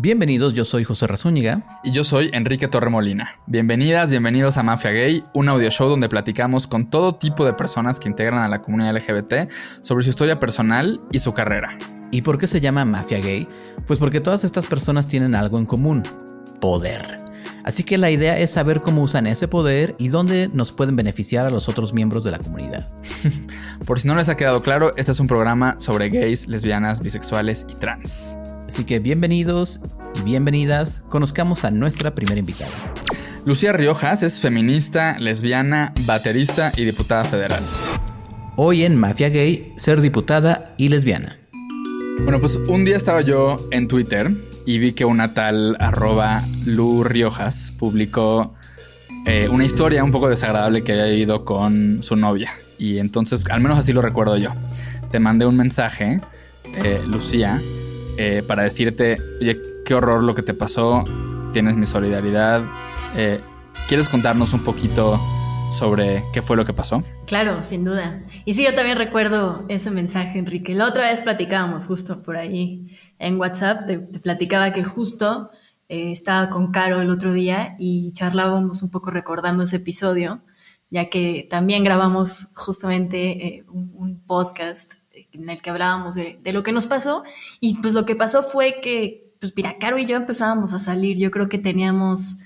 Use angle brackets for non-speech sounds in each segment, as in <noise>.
Bienvenidos, yo soy José Razúñiga. Y yo soy Enrique Torremolina. Bienvenidas, bienvenidos a Mafia Gay, un audio show donde platicamos con todo tipo de personas que integran a la comunidad LGBT sobre su historia personal y su carrera. ¿Y por qué se llama Mafia Gay? Pues porque todas estas personas tienen algo en común, poder. Así que la idea es saber cómo usan ese poder y dónde nos pueden beneficiar a los otros miembros de la comunidad. <laughs> Por si no les ha quedado claro, este es un programa sobre gays, lesbianas, bisexuales y trans. Así que bienvenidos y bienvenidas, conozcamos a nuestra primera invitada. Lucía Riojas es feminista, lesbiana, baterista y diputada federal. Hoy en Mafia Gay, ser diputada y lesbiana. Bueno, pues un día estaba yo en Twitter y vi que una tal arroba Lu Riojas publicó eh, una historia un poco desagradable que había ido con su novia. Y entonces, al menos así lo recuerdo yo. Te mandé un mensaje, eh, Lucía, eh, para decirte, oye, qué horror lo que te pasó, tienes mi solidaridad. Eh, ¿Quieres contarnos un poquito sobre qué fue lo que pasó? Claro, sin duda. Y sí, yo también recuerdo ese mensaje, Enrique. La otra vez platicábamos justo por ahí en WhatsApp, te, platicaba que justo eh, estaba con Caro el otro día y charlábamos un poco recordando ese episodio, ya que también grabamos justamente un, un podcast en el que hablábamos de, lo que nos pasó. Y pues lo que pasó fue que, pues mira, Caro y yo empezábamos a salir. Yo creo que teníamos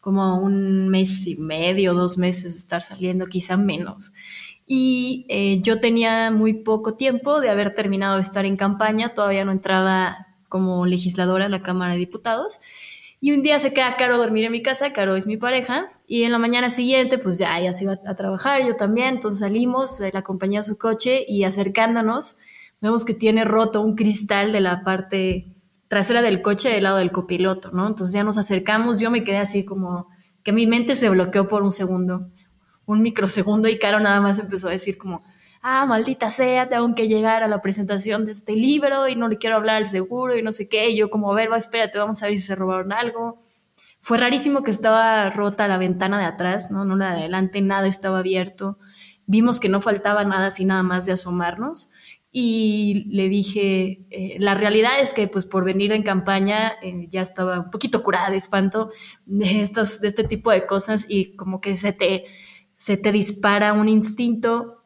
como un mes y medio, dos meses de estar saliendo, quizá menos. Y eh, yo tenía muy poco tiempo de haber terminado de estar en campaña, todavía no entraba como legisladora en la Cámara de Diputados. Y un día se queda Caro a dormir en mi casa, Caro es mi pareja, y en la mañana siguiente, pues ya ella se iba a trabajar, yo también, entonces salimos, la acompañé a su coche y acercándonos, vemos que tiene roto un cristal de la parte trasera del coche del lado del copiloto, ¿no? Entonces ya nos acercamos, yo me quedé así como que mi mente se bloqueó por un segundo, un microsegundo, y Caro nada más empezó a decir como, ah, maldita sea, tengo que llegar a la presentación de este libro y no le quiero hablar al seguro y no sé qué. Y yo como, a ver, va, espérate, vamos a ver si se robaron algo. Fue rarísimo que estaba rota la ventana de atrás, ¿no? No la de adelante, nada estaba abierto. Vimos que no faltaba nada así nada más de asomarnos. Y le dije, eh, la realidad es que pues por venir en campaña eh, ya estaba un poquito curada de espanto de, estos, de este tipo de cosas y como que se te, se te dispara un instinto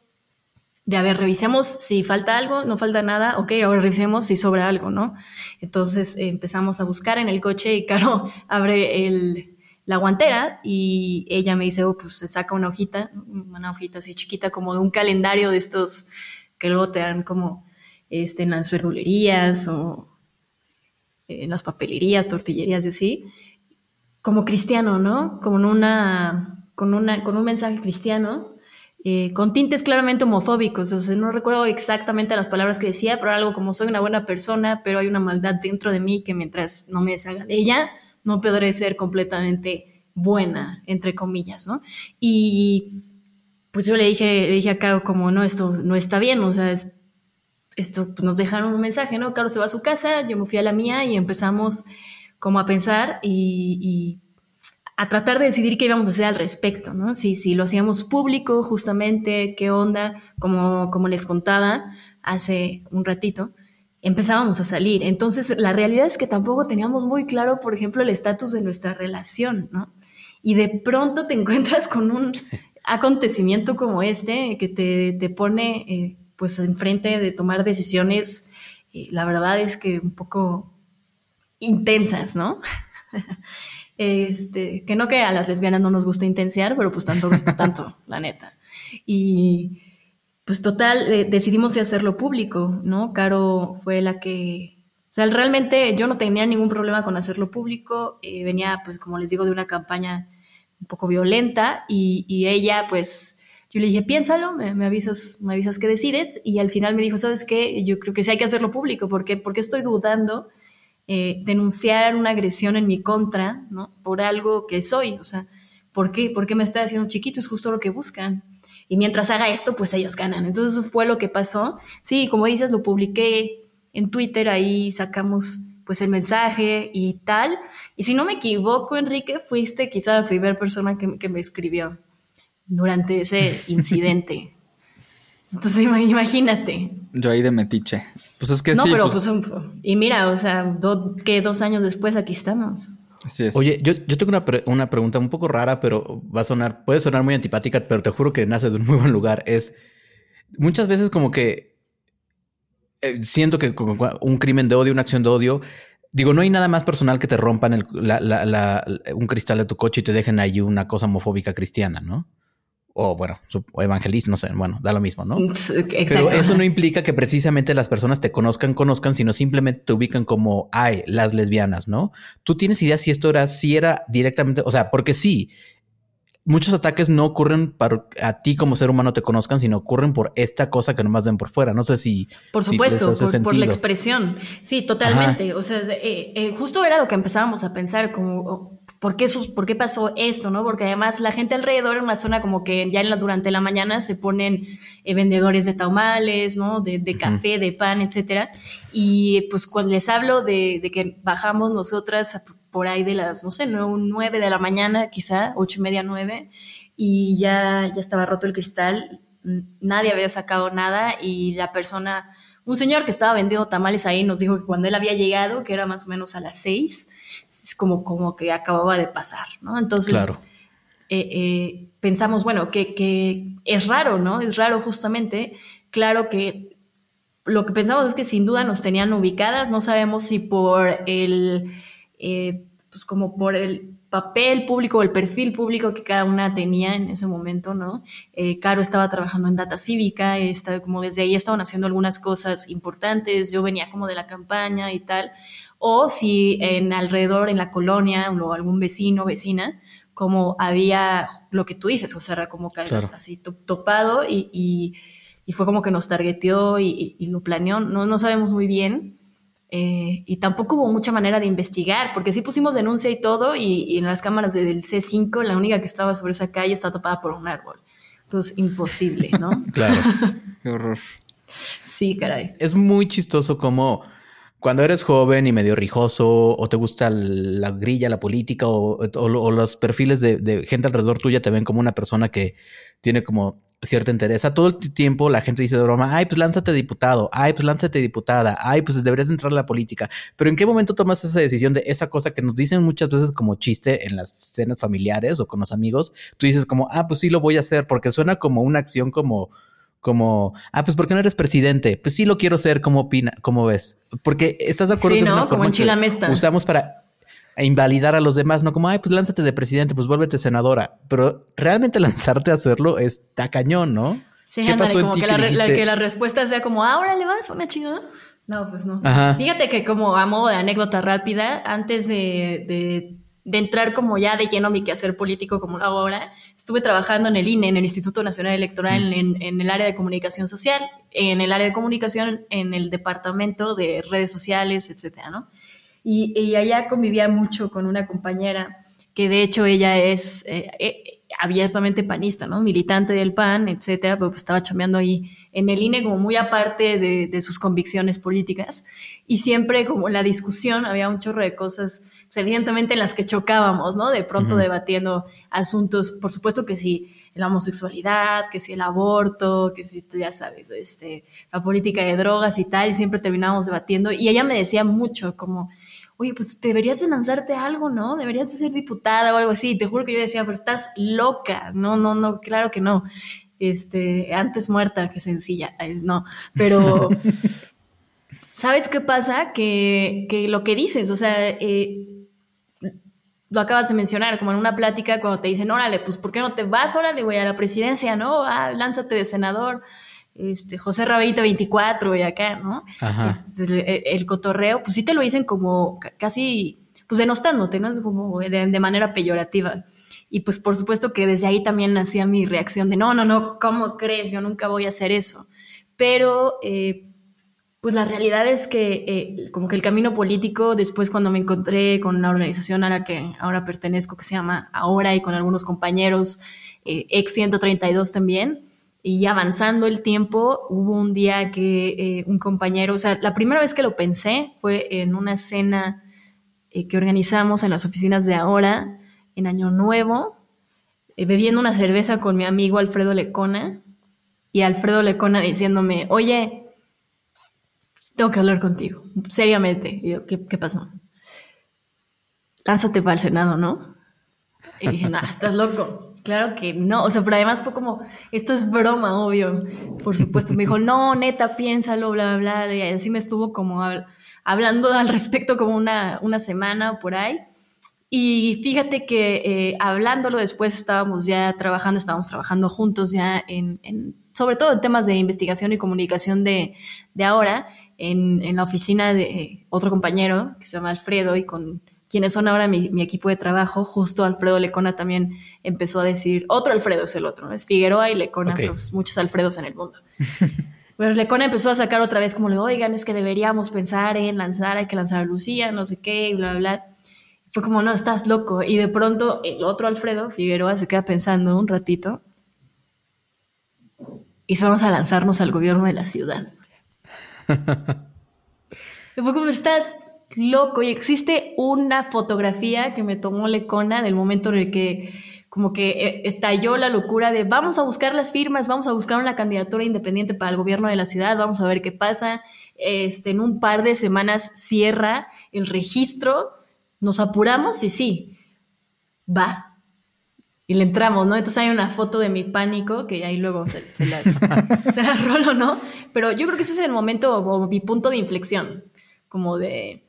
de a ver, revisemos si falta algo, no falta nada, ok, ahora revisemos si sobra algo, ¿no? Entonces eh, empezamos a buscar en el coche y Caro <laughs> abre el, la guantera y ella me dice, oh, pues saca una hojita, una hojita así chiquita como de un calendario de estos que luego te dan como este, en las verdulerías o en las papelerías, tortillerías y así, como cristiano, ¿no? Como una, con, una, con un mensaje cristiano eh, con tintes claramente homofóbicos. O sea, no recuerdo exactamente las palabras que decía, pero algo como soy una buena persona, pero hay una maldad dentro de mí que mientras no me deshaga de ella, no podré ser completamente buena, entre comillas, ¿no? Y pues yo le dije, le dije a Caro como, no, esto no está bien, o sea, esto pues, nos dejaron un mensaje, ¿no? Caro se va a su casa, yo me fui a la mía y empezamos como a pensar y a tratar de decidir qué íbamos a hacer al respecto, ¿no? Si, si lo hacíamos público, justamente, qué onda, como, como les contaba hace un ratito, empezábamos a salir. Entonces, la realidad es que tampoco teníamos muy claro, por ejemplo, el estatus de nuestra relación, ¿no? Y de pronto te <laughs> encuentras con un acontecimiento como este que te, te pone, eh, pues, enfrente de tomar decisiones, eh, la verdad es que un poco intensas, ¿no? <laughs> Este, que no que a las lesbianas no nos gusta intensiar, pero pues tanto, <laughs> tanto, la neta. Y pues total, eh, decidimos hacerlo público, ¿no? Caro fue la que, o sea, realmente yo no tenía ningún problema con hacerlo público, eh, venía, pues como les digo, de una campaña un poco violenta y, y ella, pues, yo le dije, piénsalo, me, me, avisas, me avisas qué decides y al final me dijo, ¿sabes qué? Yo creo que sí hay que hacerlo público, porque porque estoy dudando eh, denunciar una agresión en mi contra, ¿no? Por algo que soy, o sea, ¿por qué? ¿Por qué me estoy haciendo chiquito? Es justo lo que buscan. Y mientras haga esto, pues ellos ganan. Entonces eso fue lo que pasó. Sí, como dices, lo publiqué en Twitter, ahí sacamos pues el mensaje y tal. Y si no me equivoco, Enrique, fuiste quizá la primera persona que, que me escribió durante ese incidente. Entonces imagínate. Yo ahí de metiche. Pues es que no, sí. pero pues, pues, y mira, o sea, que dos años después aquí estamos. Así es. Oye, yo, yo tengo una, pre- una pregunta un poco rara, pero va a sonar, puede sonar muy antipática, pero te juro que nace de un muy buen lugar. Es muchas veces como que eh, siento que un crimen de odio, una acción de odio, digo, no hay nada más personal que te rompan el- la- la- la- un cristal de tu coche y te dejen ahí una cosa homofóbica cristiana, ¿no? O bueno, o evangelista, no sé, bueno, da lo mismo, ¿no? <laughs> Exacto. Pero eso no implica que precisamente las personas te conozcan, conozcan, sino simplemente te ubican como, ay, las lesbianas, ¿no? Tú tienes idea si esto era, si era directamente, o sea, porque sí, muchos ataques no ocurren para a ti como ser humano te conozcan, sino ocurren por esta cosa que nomás ven por fuera. No sé si... Por supuesto, por, por la expresión. Sí, totalmente. O sea, eh, eh, justo era lo que empezábamos a pensar, como, ¿por qué, ¿por qué pasó esto? ¿no? Porque además la gente alrededor en una zona como que ya en la- durante la mañana se ponen eh, vendedores de taumales, ¿no? De, de café, de pan, etcétera. Y pues cuando les hablo de, de que bajamos nosotras a- por ahí de las, no sé, no, nueve de la mañana, quizá, ocho y media, nueve, y ya, ya estaba roto el cristal, nadie había sacado nada y la persona, un señor que estaba vendiendo tamales ahí nos dijo que cuando él había llegado, que era más o menos a las seis, es como, como que acababa de pasar, ¿no? Entonces, Claro. eh, eh, pensamos, bueno, que, que es raro, ¿no? Es raro justamente. Claro que lo que pensamos es que sin duda nos tenían ubicadas, no sabemos si por el, eh, pues como por el papel público o el perfil público que cada una tenía en ese momento, ¿no? Eh, Caro estaba trabajando en Data Cívica, estaba como desde ahí estaban haciendo algunas cosas importantes, yo venía como de la campaña y tal, o si en alrededor, en la colonia, o algún vecino, vecina, como había lo que tú dices, sea, era como Claro. así to- topado y, y- y fue como que nos targeteó y, y- y lo planeó, no, no sabemos muy bien. Eh, y tampoco hubo mucha manera de investigar, porque sí pusimos denuncia y todo, y, y en las cámaras de- del C5, la única que estaba sobre esa calle está tapada por un árbol. Entonces, imposible, ¿no? <laughs> Claro. Qué horror. Sí, caray. es muy chistoso como cuando eres joven y medio rijoso o te gusta la grilla, la política o, los perfiles de, gente alrededor tuya te ven como una persona que tiene como cierta interés. A todo el tiempo la gente dice de broma, ay, pues lánzate diputado, ay, pues lánzate diputada, ay, pues deberías entrar a la política. Pero ¿en qué momento tomas esa decisión de esa cosa que nos dicen muchas veces como chiste en las cenas familiares o con los amigos? Tú dices como, ah, pues sí lo voy a hacer porque suena como una acción como como, ah, pues ¿por qué no eres presidente? Pues sí lo quiero ser, ¿cómo opina? ¿Cómo ves? Porque estás de acuerdo Sí, que es ¿no? una Como forma en que usamos para invalidar a los demás, no como, ay, pues lánzate de presidente, pues vuélvete senadora. Pero realmente <laughs> lanzarte a hacerlo está cañón, ¿no? Sí, ¿Qué ándale, pasó en como ti que la, re- la- dijiste? que la respuesta sea como, ahora le vas una chingada. No, pues no. Ajá. Fíjate que como a modo de anécdota rápida, antes de, de- de entrar como ya de lleno a mi quehacer político como lo hago ahora, estuve trabajando en el INE, en el Instituto Nacional Electoral, en, en el área de comunicación social, en el área de comunicación, en el departamento de redes sociales, etcétera, ¿no? Y, y allá convivía mucho con una compañera que de hecho ella es eh, eh, abiertamente panista, ¿no? Militante del PAN, etcétera, pero pues estaba chambeando ahí en el INE como muy aparte de, de sus convicciones políticas y siempre como en la discusión había un chorro de cosas, pues, evidentemente en las que chocábamos, ¿no? De pronto debatiendo asuntos, por supuesto que sí, la homosexualidad, que si el aborto, que si tú ya sabes, este, la política de drogas y tal, y siempre terminábamos debatiendo y ella me decía mucho como, oye, pues deberías de lanzarte algo, ¿no? Deberías de ser diputada o algo así. Te juro que yo decía, pero estás loca. No, no, no, claro que no. Este, antes muerta que sencilla. No, pero <laughs> ¿sabes qué pasa? Que, que lo que dices, o sea, eh, lo acabas de mencionar, como en una plática cuando te dicen, órale, pues ¿por qué no te vas? Órale, güey, a la presidencia, ¿no? Ah, lánzate de senador. Este, José Rabeita 24 y acá, ¿no? Ajá. Este, el, el cotorreo, pues sí te lo dicen como ca- casi, pues denostándote, ¿no? Es como de, de manera peyorativa. Y pues por supuesto que desde ahí también nacía mi reacción de, no, no, no, ¿cómo crees? Yo nunca voy a hacer eso. Pero, eh, pues la realidad es que eh, como que el camino político, después cuando me encontré con la organización a la que ahora pertenezco, que se llama Ahora, y con algunos compañeros, eh, ex 132 también, y avanzando el tiempo, hubo un día que eh, un compañero, o sea, la primera vez que lo pensé fue en una cena eh, que organizamos en las oficinas de ahora, en Año Nuevo, eh, bebiendo una cerveza con mi amigo Alfredo Lecona. y Alfredo Lecona diciéndome, oye, tengo que hablar contigo, seriamente. Y yo, ¿qué, pasó? Lánzate para el Senado, ¿no? Y dije, no, estás loco. Claro que no. O sea, pero además fue como, esto es broma, obvio. Por supuesto. Me dijo, no, neta, piénsalo, bla, bla, bla. Y así me estuvo como hablando al respecto como una, una semana o por ahí. Y fíjate que eh, hablándolo después estábamos ya trabajando, estábamos trabajando juntos ya en, sobre todo en temas de investigación y comunicación de, de ahora, en, en, la oficina de otro compañero que se llama Alfredo y con quienes son ahora mi, mi, equipo de trabajo, justo Alfredo Lecona también empezó a decir, otro Alfredo es el otro, es Figueroa y Lecona, pues muchos Alfredos en el mundo. <laughs> Pero Lecona empezó a sacar otra vez como le, oigan, es que deberíamos pensar en lanzar, hay que lanzar a Lucía, no sé qué, y bla, bla fue como, no, estás loco. Y de pronto el otro Alfredo Figueroa se queda pensando un ratito y vamos a lanzarnos al gobierno de la ciudad. <laughs> y fue como, estás loco. Y existe una fotografía que me tomó Lecona del momento en el que como que eh, estalló la locura de vamos a buscar las firmas, vamos a buscar una candidatura independiente para el gobierno de la ciudad, vamos a ver qué pasa. Este, en un par de semanas cierra el registro nos apuramos y sí, va. Y le entramos, ¿no? Entonces hay una foto de mi pánico que ahí luego se, las, se las <laughs> rolo, ¿no? Pero yo creo que ese es el momento o mi punto de inflexión, como de,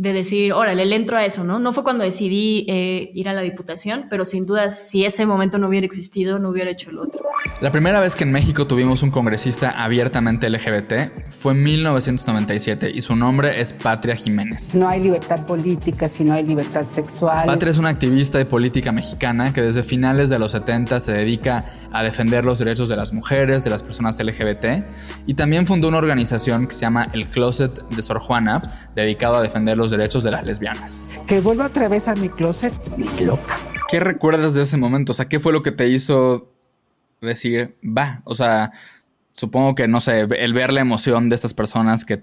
de decir, órale, le entro a eso, ¿no? No fue cuando decidí eh, ir a la diputación, pero sin duda, si ese momento no hubiera existido, no hubiera hecho el otro. La primera vez que en México tuvimos un congresista abiertamente LGBT fue en 1997 y su nombre es Patria Jiménez. No hay libertad política si no hay libertad sexual. Patria es una activista de política mexicana que desde finales de los 70 se dedica a defender los derechos de las mujeres, de las personas LGBT y también fundó una organización que se llama El Closet de Sor Juana, dedicado a defender los derechos de las lesbianas. Que vuelva otra vez a mi closet, mi loca. ¿Qué recuerdas de ese momento? O sea, ¿qué fue lo que te hizo decir, va? O sea, supongo que, no sé, el ver la emoción de estas personas que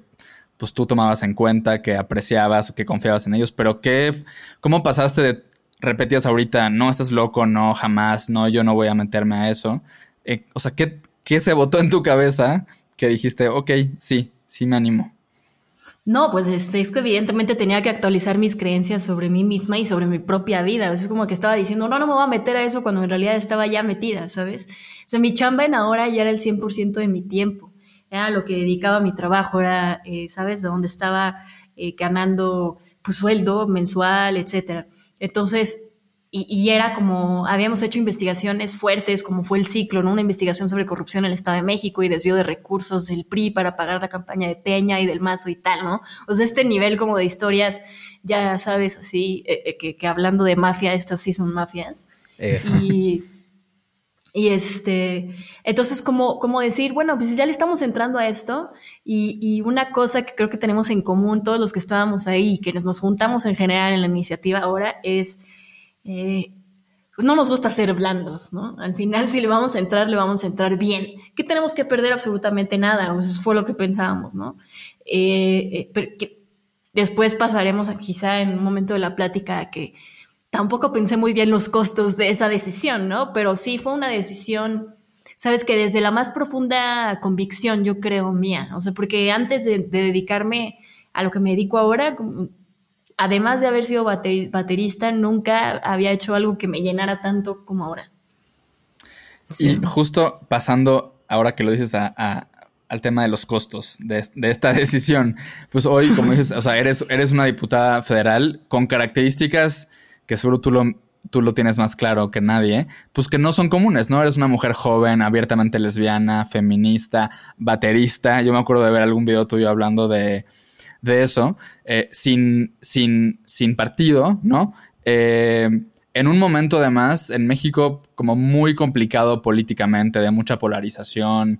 pues tú tomabas en cuenta, que apreciabas o que confiabas en ellos, pero ¿qué, cómo pasaste de, repetías ahorita, no, estás loco, no, jamás, no, yo no voy a meterme a eso? Eh, o sea, ¿qué, ¿qué se votó en tu cabeza que dijiste, ok, sí, sí me animo? No, pues este, es que evidentemente tenía que actualizar mis creencias sobre mí misma y sobre mi propia vida. Es como que estaba diciendo, no, no me voy a meter a eso cuando en realidad estaba ya metida, ¿sabes? O sea, mi chamba en ahora ya era el 100% de mi tiempo. Era lo que dedicaba a mi trabajo, era, eh, ¿sabes? De dónde estaba eh, ganando pues sueldo mensual, etcétera. Entonces, y, era como, habíamos hecho investigaciones fuertes, como fue el ciclo, ¿no? Una investigación sobre corrupción en el Estado de México y desvío de recursos del PRI para pagar la campaña de Peña y del Mazo y tal, ¿no? O sea, este nivel como de historias, ya sabes, así, eh, eh, que, hablando de mafia, estas sí son mafias. Y, y este, entonces como, como decir, bueno, pues ya le estamos entrando a esto y, y, una cosa que creo que tenemos en común todos los que estábamos ahí y que nos, nos juntamos en general en la iniciativa ahora es eh, no nos gusta ser blandos, ¿no? Al final, si le vamos a entrar, le vamos a entrar bien. ¿Qué tenemos que perder? Absolutamente nada. Eso fue lo que pensábamos, ¿no? Eh, eh, después pasaremos a, quizá en un momento de la plática que tampoco pensé muy bien los costos de esa decisión, ¿no? Pero sí fue una decisión, sabes que desde la más profunda convicción, yo creo, mía. O sea, porque antes de, de dedicarme a lo que me dedico ahora, además de haber sido baterista, nunca había hecho algo que me llenara tanto como ahora. Y justo pasando, ahora que lo dices al tema de los costos de, esta <laughs> decisión, pues hoy, como dices, o sea, eres, eres una diputada federal con características que seguro tú lo, tú lo tienes más claro que nadie, pues que no son comunes, ¿no? Eres una mujer joven, abiertamente lesbiana, feminista, baterista. Yo me acuerdo de ver algún video tuyo hablando de de eso, eh, sin, sin, sin partido, ¿no? Eh, en un momento además en México como muy complicado políticamente, de mucha polarización,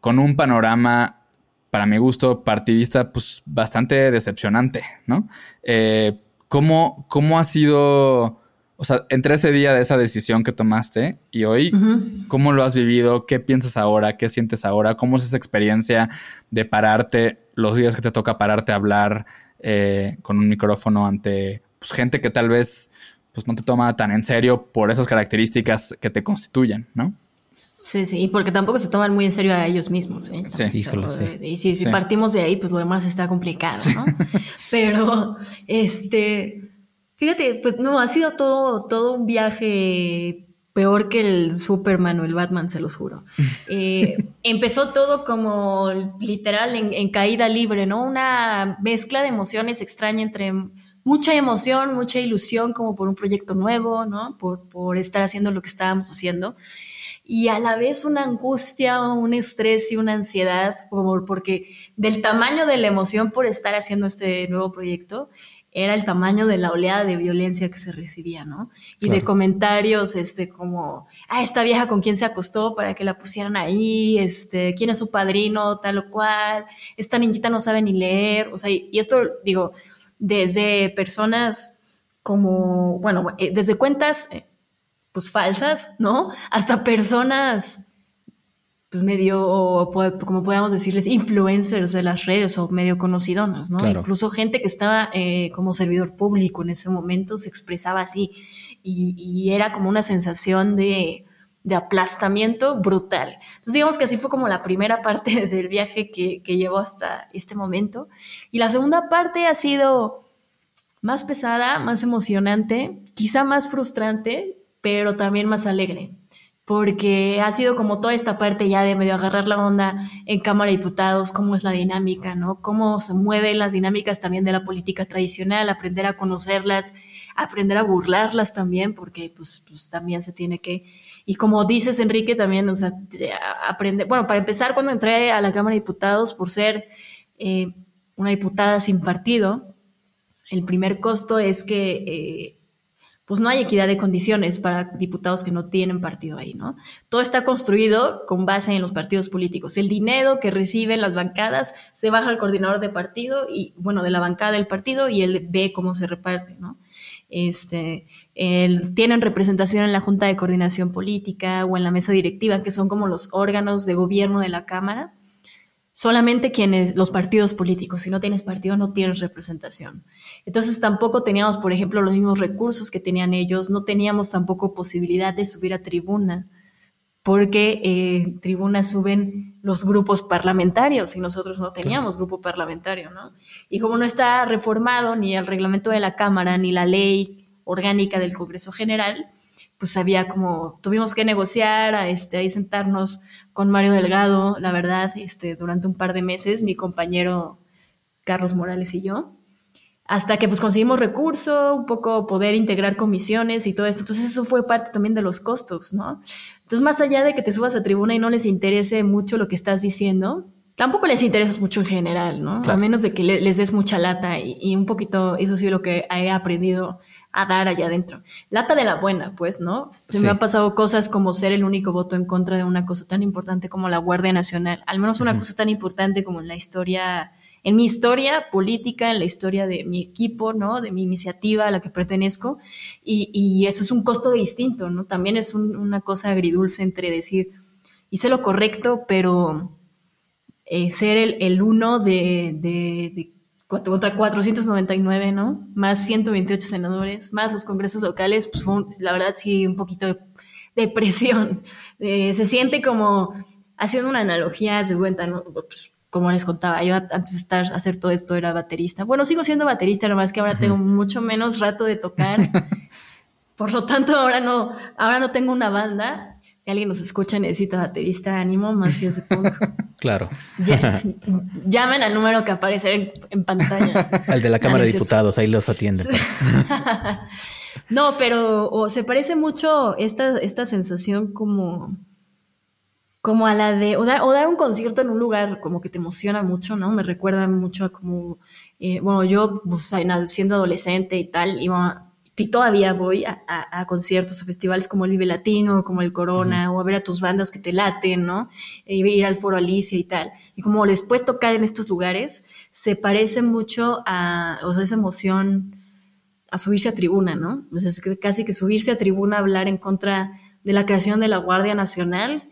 con un panorama, para mi gusto, partidista, pues bastante decepcionante, ¿no? Eh, ¿cómo, ¿Cómo ha sido o sea, entre ese día de esa decisión que tomaste y hoy, ¿cómo lo has vivido? ¿Qué piensas ahora? ¿Qué sientes ahora? ¿Cómo es esa experiencia de pararte los días que te toca pararte a hablar eh, con un micrófono ante pues, gente que tal vez pues, no te toma tan en serio por esas características que te constituyen, ¿no? Sí, sí, y porque tampoco se toman muy en serio a ellos mismos. ¿eh? Sí. Híjole, sí. Y si, si Sí. partimos de ahí, pues lo demás está complicado, ¿no? <laughs> Pero, este, <laughs> fíjate, pues no, ha sido todo, todo un viaje peor que el Superman o el Batman, se los juro. <laughs> Eh, empezó todo como literal en, en caída libre, ¿no? Una mezcla de emociones extraña entre mucha emoción, mucha ilusión como por un proyecto nuevo, ¿no? Por, por estar haciendo lo que estábamos haciendo y a la vez una angustia, un estrés y una ansiedad, como porque del tamaño de la emoción por estar haciendo este nuevo proyecto era el tamaño de la oleada de violencia que se recibía, ¿no? Y de comentarios, este, como, ah, esta vieja con quién se acostó para que la pusieran ahí, este, quién es su padrino, tal o cual, esta niñita no sabe ni leer, o sea, y, y esto, digo, desde personas como, bueno, eh, desde cuentas eh, pues falsas, ¿no? Hasta personas, pues medio, como podríamos decirles, influencers de las redes o medio conocidonas, ¿no? Claro. Incluso gente que estaba eh, como servidor público en ese momento se expresaba así y, y era como una sensación de, de aplastamiento brutal. Entonces digamos que así fue como la primera parte <laughs> del viaje que, que llevó hasta este momento. Y la segunda parte ha sido más pesada, más emocionante, quizá más frustrante, pero también más alegre, porque ha sido como toda esta parte ya de medio agarrar la onda en Cámara de Diputados, cómo es la dinámica, ¿no? Cómo se mueven las dinámicas también de la política tradicional, aprender a conocerlas, aprender a burlarlas también, porque pues, pues también se tiene que... Y como dices, Enrique, también, o sea, aprender, bueno, para empezar, cuando entré a la Cámara de Diputados, por ser eh, una diputada sin partido, el primer costo es que eh, pues no hay equidad de condiciones para diputados que no tienen partido ahí, ¿no? Todo está construido con base en los partidos políticos. El dinero que reciben las bancadas se baja al coordinador de partido y, bueno, de la bancada del partido y él ve cómo se reparte, ¿no? Este, el- tienen representación en la Junta de Coordinación Política o en la mesa directiva, que son como los órganos de gobierno de la Cámara solamente quienes, los partidos políticos, si no tienes partido no tienes representación. Entonces tampoco teníamos, por ejemplo, los mismos recursos que tenían ellos, no teníamos tampoco posibilidad de subir a tribuna, porque eh, tribuna suben los grupos parlamentarios y nosotros no teníamos grupo parlamentario, ¿no? Y como no está reformado ni el reglamento de la Cámara ni la ley orgánica del Congreso General, pues había como, tuvimos que negociar, a este, ahí sentarnos con Mario Delgado, la verdad, este, durante un par de meses, mi compañero Carlos Morales y yo, hasta que pues conseguimos recurso, un poco poder integrar comisiones y todo esto. Entonces eso fue parte también de los costos, ¿no? Entonces más allá de que te subas a tribuna y no les interese mucho lo que estás diciendo, tampoco les interesas mucho en general, ¿no? Claro. A menos de que le- les des mucha lata y, y un poquito, eso sí lo que he aprendido a dar allá adentro. Lata de la buena, pues, ¿no? Se Sí. me han pasado cosas como ser el único voto en contra de una cosa tan importante como la Guardia Nacional, al menos una cosa tan importante como en la historia, en mi historia política, en la historia de mi equipo, ¿no? De mi iniciativa a la que pertenezco, y, y eso es un costo distinto, ¿no? También es un- una cosa agridulce entre decir, hice lo correcto, pero eh, ser el, el uno de, de, de cuatro- contra 499, ¿no? Más 128 senadores, más los congresos locales, pues fue, un- la verdad, sí, un poquito de, <laughs> de presión. Eh, se siente como, haciendo una analogía, se cuenta, ¿no? Pues, como les contaba, yo antes de estar, hacer todo esto era baterista. Bueno, sigo siendo baterista, nomás que ahora tengo mucho menos rato de tocar. <laughs> Por lo tanto, ahora no, ahora no tengo una banda. Si alguien nos escucha necesita baterista, ánimo, más si ese punk. <laughs> Claro. <laughs> Llamen al número que aparece en, en pantalla. Al de la <laughs> Cámara no de. Diputados, ahí los atienden. <laughs> no, pero o se parece mucho esta, esta sensación como, como a la de, o dar, o dar un concierto en un lugar como que te emociona mucho, ¿no? Me recuerda mucho a como, eh, bueno, yo pues, en- siendo adolescente y tal, iba, y todavía voy a, a- a conciertos o festivales como el Vive Latino, como el Corona, o a ver a tus bandas que te laten, ¿no? E ir al Foro Alicia y tal. Y como después tocar en estos lugares, se parece mucho a, o sea, esa emoción a subirse a tribuna, ¿no? O sea, es que casi que subirse a tribuna a hablar en contra de la creación de la Guardia Nacional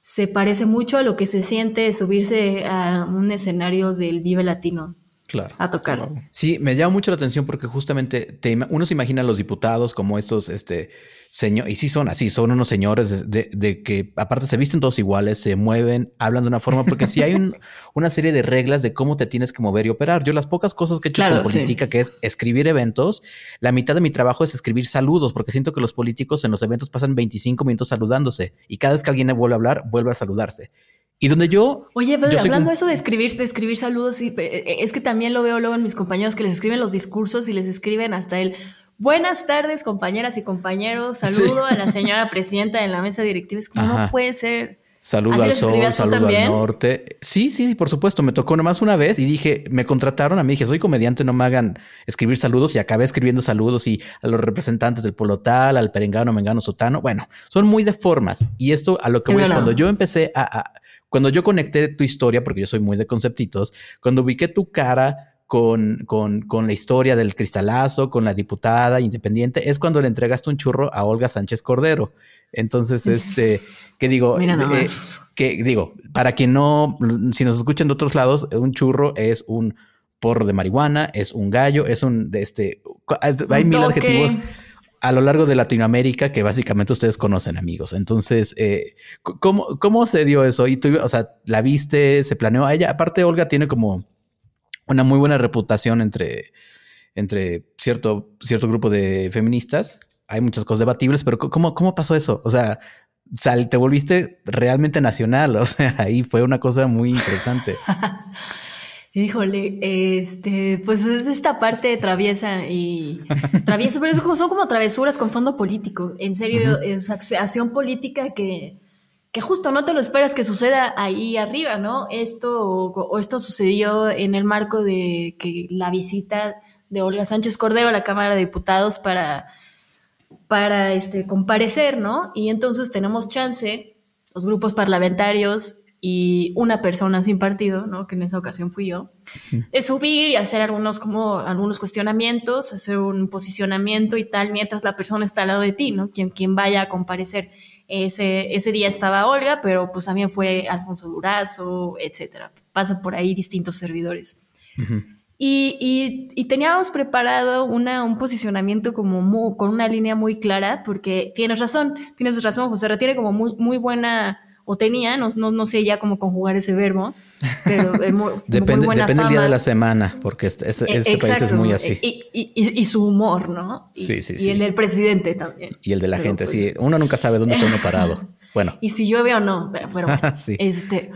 se parece mucho a lo que se siente subirse a un escenario del Vive Latino. Claro. a tocar. Sí, me llama mucho la atención porque justamente te uno se imagina a los diputados como estos, este, señor, y sí son así, son unos señores de, de que aparte se visten todos iguales, se mueven, hablan de una forma, porque sí hay un- <laughs> una serie de reglas de cómo te tienes que mover y operar. Yo las pocas cosas que he hecho Claro, con sí. política, que es escribir eventos, la mitad de mi trabajo es escribir saludos, porque siento que los políticos en los eventos pasan 25 minutos saludándose y cada vez que alguien vuelve a hablar, vuelve a saludarse. Y donde yo... Oye, pero yo soy hablando de eso de escribir, de escribir saludos, sí, eh, eh, es que también lo veo luego en mis compañeros que les escriben los discursos y les escriben hasta el buenas tardes, compañeras y compañeros, saludo a la señora presidenta de la mesa directiva. Es como Ajá. no puede ser. Saludo ¿Así al sol, saludo al norte. Sí, sí, por supuesto. Me tocó nomás una vez y dije, me contrataron a mí. Dije, soy comediante, no me hagan escribir saludos y acabé escribiendo saludos y a los representantes del polo tal, al perengano, mengano, sotano. Bueno, son muy de formas. Y esto a lo que Es voy es verdad. cuando yo empecé a, a- cuando yo conecté tu historia, porque yo soy muy de conceptitos, cuando ubiqué tu cara con, con, con la historia del cristalazo, con la diputada independiente, es cuando le entregaste un churro a Olga Sánchez Cordero. Entonces, este, <laughs> que digo, eh, que digo, para quien no, si nos escuchan de otros lados, un churro es un porro de marihuana, es un gallo, es un, este, hay Un mil adjetivos a lo largo de Latinoamérica que básicamente ustedes conocen, amigos. Entonces, eh, ¿cómo, ¿cómo se dio eso? Y tú, o sea, la viste, se planeó a ella. Aparte, Olga tiene como una muy buena reputación entre, entre cierto, cierto grupo de feministas. Hay muchas cosas debatibles, pero ¿cómo, cómo pasó eso? O sea, te volviste realmente nacional. <laughs> O sea, ahí fue una cosa muy interesante. <laughs> Híjole, este, pues es esta parte traviesa y <laughs> traviesa, pero es como- son como travesuras con fondo político. En serio, es ac- acción política que, que justo no te lo esperas que suceda ahí arriba, ¿no? Esto o, o esto sucedió en el marco de que la visita de Olga Sánchez Cordero a la Cámara de Diputados para, para este, comparecer, ¿no? Y entonces tenemos chance, los grupos parlamentarios y una persona sin partido, ¿no? Que en esa ocasión fui yo, de subir y hacer algunos como algunos cuestionamientos, hacer un posicionamiento y tal, mientras la persona está al lado de ti, ¿no? Quien, quien vaya a comparecer. Ese, ese día estaba Olga, pero pues también fue Alfonso Durazo, etcétera. Pasa por ahí distintos servidores. Y, y- y teníamos preparado una, un posicionamiento como con una línea muy clara, porque tienes razón, tienes razón, José, tiene como muy, muy buena, o tenía, no, no, no sé ya cómo conjugar ese verbo, pero <laughs> Depende, muy buena depende el día fama. de la semana, porque este, este- Eh, este país es exacto, muy así. Y, y- y- y su humor, ¿no? Y, Sí, sí, y sí. el del presidente también. Y el de la Pero, gente, pues, sí. Uno nunca sabe dónde está uno parado. <laughs> Bueno, y si llueve o no, pero, pero bueno, <laughs> Sí. este,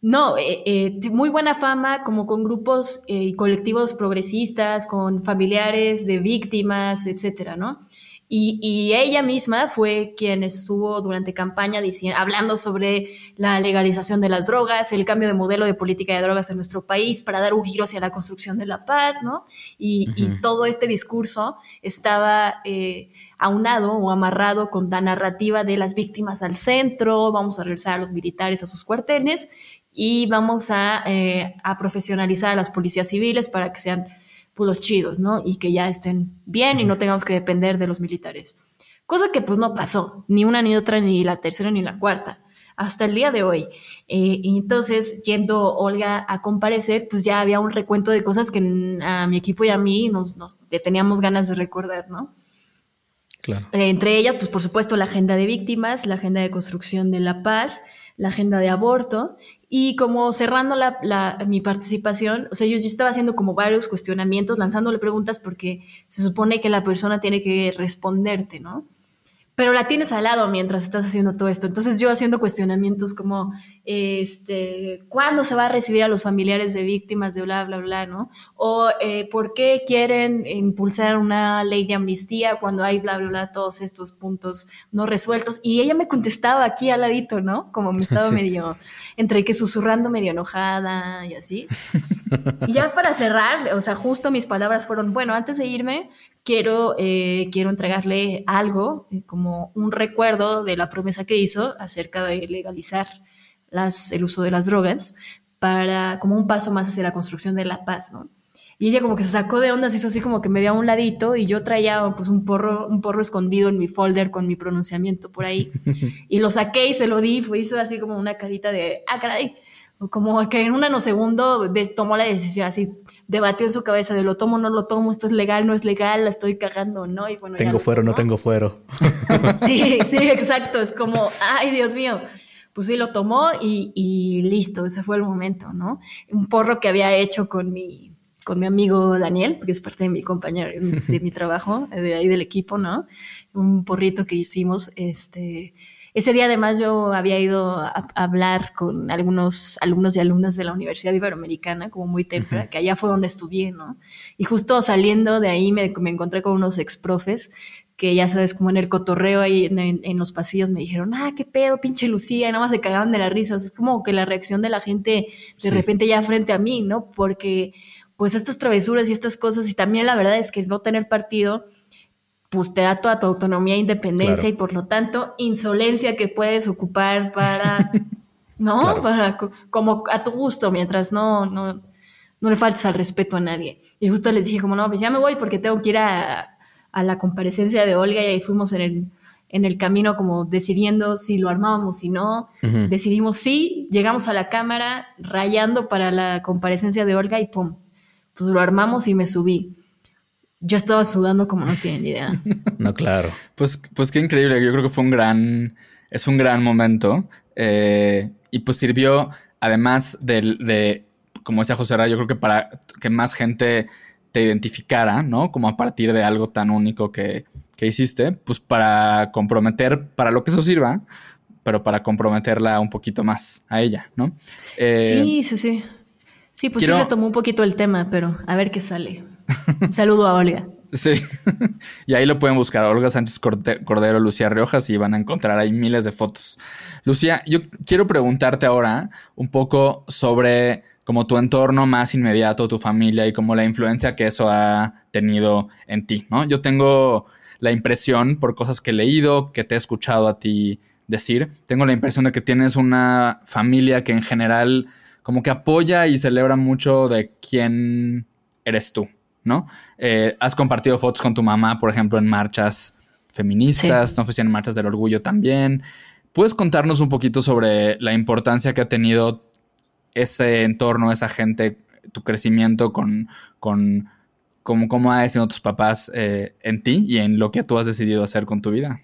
no, eh, eh, muy buena fama como con grupos eh, y colectivos progresistas, con familiares de víctimas, etcétera, ¿no? Y, y ella misma fue quien estuvo durante campaña diciendo, hablando sobre la legalización de las drogas, el cambio de modelo de política de drogas en nuestro país para dar un giro hacia la construcción de la paz, ¿no? Y, todo este discurso estaba eh, aunado o amarrado con la narrativa de las víctimas al centro, vamos a regresar a los militares a sus cuarteles y vamos a, eh, a profesionalizar a las policías civiles para que sean pues, los chidos, ¿no? Y que ya estén bien y no tengamos que depender de los militares. Cosa que pues no pasó, ni una ni otra, ni la tercera ni la cuarta, hasta el día de hoy. Eh, y entonces, yendo Olga a comparecer, pues ya había un recuento de cosas que a mi equipo y a mí nos, nos teníamos ganas de recordar, ¿no? claro. Eh, entre ellas, pues por supuesto, la agenda de víctimas, la agenda de construcción de la paz, la agenda de aborto. Y como cerrando la, mi participación, o sea, yo, yo estaba haciendo como varios cuestionamientos, lanzándole preguntas porque se supone que la persona tiene que responderte, ¿no? Pero la tienes al lado mientras estás haciendo todo esto. Entonces yo haciendo cuestionamientos como, este, ¿cuándo se va a recibir a los familiares de víctimas de bla, bla, bla, ¿no? O eh, ¿por qué quieren impulsar una ley de amnistía cuando hay bla, bla, bla, todos estos puntos no resueltos? Y ella me contestaba aquí al ladito, ¿no? Como me estaba <laughs> Sí. medio, entre que susurrando medio enojada y así. <laughs> Y ya para cerrar, o sea, justo mis palabras fueron, bueno, antes de irme, quiero, eh, quiero entregarle algo, eh, como un recuerdo de la promesa que hizo acerca de legalizar las, el uso de las drogas para, como un paso más hacia la construcción de la paz, ¿no? Y ella como que se sacó de onda, se hizo así como que me dio a un ladito y yo traía pues un porro, un porro escondido en mi folder con mi pronunciamiento por ahí. <laughs> y lo saqué y se lo di, fue, hizo así como una carita de, ah, caray, como que en un nanosegundo de- tomó la decisión así, debatió en su cabeza de lo tomo, no lo tomo, esto es legal, no es legal, la estoy cagando, ¿no? Y bueno, tengo fuero, no tengo fuero. Sí, sí, exacto. Es como, ay, Dios mío. Pues sí, lo tomó y, y listo, ese fue el momento, ¿no? Un porro que había hecho con mi, con mi amigo Daniel, que es parte de mi compañero, de mi trabajo, de ahí del equipo, ¿no? Un porrito que hicimos, este, ese día además yo había ido a, hablar con algunos alumnos y alumnas de la Universidad Iberoamericana, como muy temprano, que allá fue donde estudié, ¿no? Y justo saliendo de ahí me, me encontré con unos exprofes que ya sabes, como en el cotorreo ahí en, los pasillos me dijeron, ah, qué pedo, pinche Lucía, nada más se cagaban de la risa. es como que la reacción de la gente de repente ya frente a mí, ¿no? Porque pues estas travesuras y estas cosas, y también la verdad es que no tener partido, pues te da toda tu autonomía e independencia y por lo tanto insolencia que puedes ocupar para, <laughs> ¿no? Para como a tu gusto, mientras no, no, no le faltes al respeto a nadie. Y justo les dije como, no, pues ya me voy porque tengo que ir a, a la comparecencia de Olga y ahí fuimos en el, en el camino como decidiendo si lo armábamos, si no. Decidimos sí, llegamos a la cámara rayando para la comparecencia de Olga y pum, pues lo armamos y me subí yo estaba sudando como no tienen idea. <laughs> no, claro. Pues, pues qué increíble. Yo creo que fue un gran, es un gran momento. Eh, y pues sirvió, además de, de, como decía José Ra, yo creo que para que más gente te identificara, ¿no? Como a partir de algo tan único que, que hiciste, pues para comprometer, para lo que eso sirva, pero para comprometerla un poquito más a ella, ¿no? Eh, sí, sí, sí. Sí, pues sí retomó un poquito el tema, pero a ver qué sale. <laughs> Saludo a Olga. Sí, <laughs> y ahí lo pueden buscar, Olga Sánchez Cordero, Lucía Riojas, y van a encontrar ahí miles de fotos. Lucía, yo quiero preguntarte ahora un poco sobre como tu entorno más inmediato, tu familia y como la influencia que eso ha tenido en ti, ¿no? Yo tengo la impresión, por cosas que he leído, que te he escuchado a ti decir, tengo la impresión de que tienes una familia que en general como que apoya y celebra mucho de quién eres tú, ¿no? Eh, has compartido fotos con tu mamá, por ejemplo, en marchas feministas, no sé en marchas del orgullo también. ¿Puedes contarnos un poquito sobre la importancia que ha tenido ese entorno, esa gente, tu crecimiento con, con cómo, ha sido tus papás eh, en ti y en lo que tú has decidido hacer con tu vida?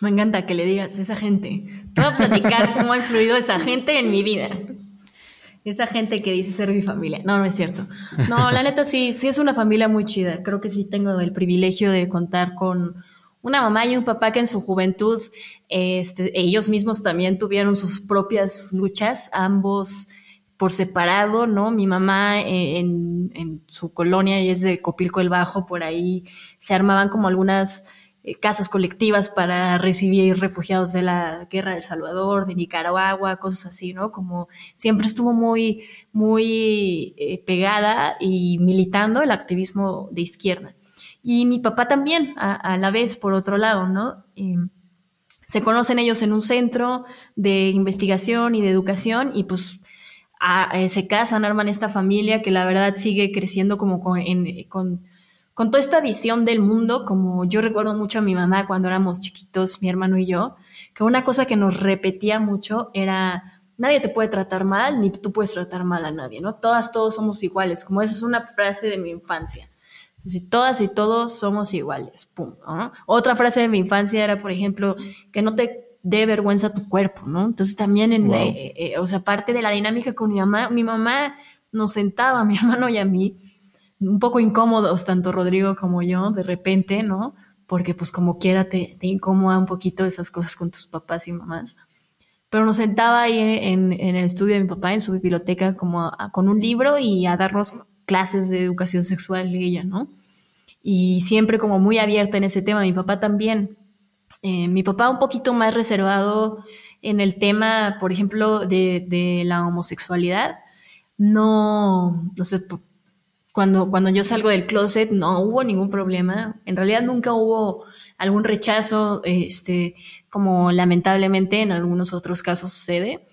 Me encanta que le digas esa gente. Te voy a platicar cómo ha influido esa gente en mi vida esa gente que dice ser mi familia. No, no es cierto. No, la neta sí, sí es una familia muy chida. Creo que sí tengo el privilegio de contar con una mamá y un papá que en su juventud este, ellos mismos también tuvieron sus propias luchas, ambos por separado, ¿no? Mi mamá eh, en, en su colonia, y es de Copilco el Bajo, por ahí se armaban como algunas casas colectivas para recibir refugiados de la guerra del Salvador, de Nicaragua, cosas así, ¿no? Como siempre estuvo muy, muy eh, pegada y militando el activismo de izquierda. Y mi papá también, a, la vez, por otro lado, ¿no? se conocen ellos en un centro de investigación y de educación y pues eh, se casan, arman esta familia que la verdad sigue creciendo como con con toda esta visión del mundo, como yo recuerdo mucho a mi mamá cuando éramos chiquitos, mi hermano y yo, que una cosa que nos repetía mucho era, nadie te puede tratar mal, ni tú puedes tratar mal a nadie, ¿no? Todas, todos somos iguales, como esa es una frase de mi infancia. Entonces, todas y todos somos iguales, pum, Otra frase de mi infancia era, por ejemplo, que no te dé vergüenza tu cuerpo, ¿no? Entonces también, en, eh, eh, o sea, parte de la dinámica con mi mamá, mi mamá nos sentaba, a <laughs> mi hermano y a mí, un poco incómodos, tanto Rodrigo como yo, de repente, ¿no? Porque pues como quiera te, te incomoda un poquito esas cosas con tus papás y mamás. Pero nos sentaba ahí en, en, el estudio de mi papá, en su biblioteca, como con un libro y a darnos clases de educación sexual de ella, ¿no? Y siempre como muy abierta en ese tema. Mi papá también. Eh, mi papá un poquito más reservado en el tema, por ejemplo, de, de la homosexualidad. No, no sé, cuando, cuando yo salgo del closet no hubo ningún problema. En realidad nunca hubo algún rechazo, este, como lamentablemente en algunos otros casos sucede.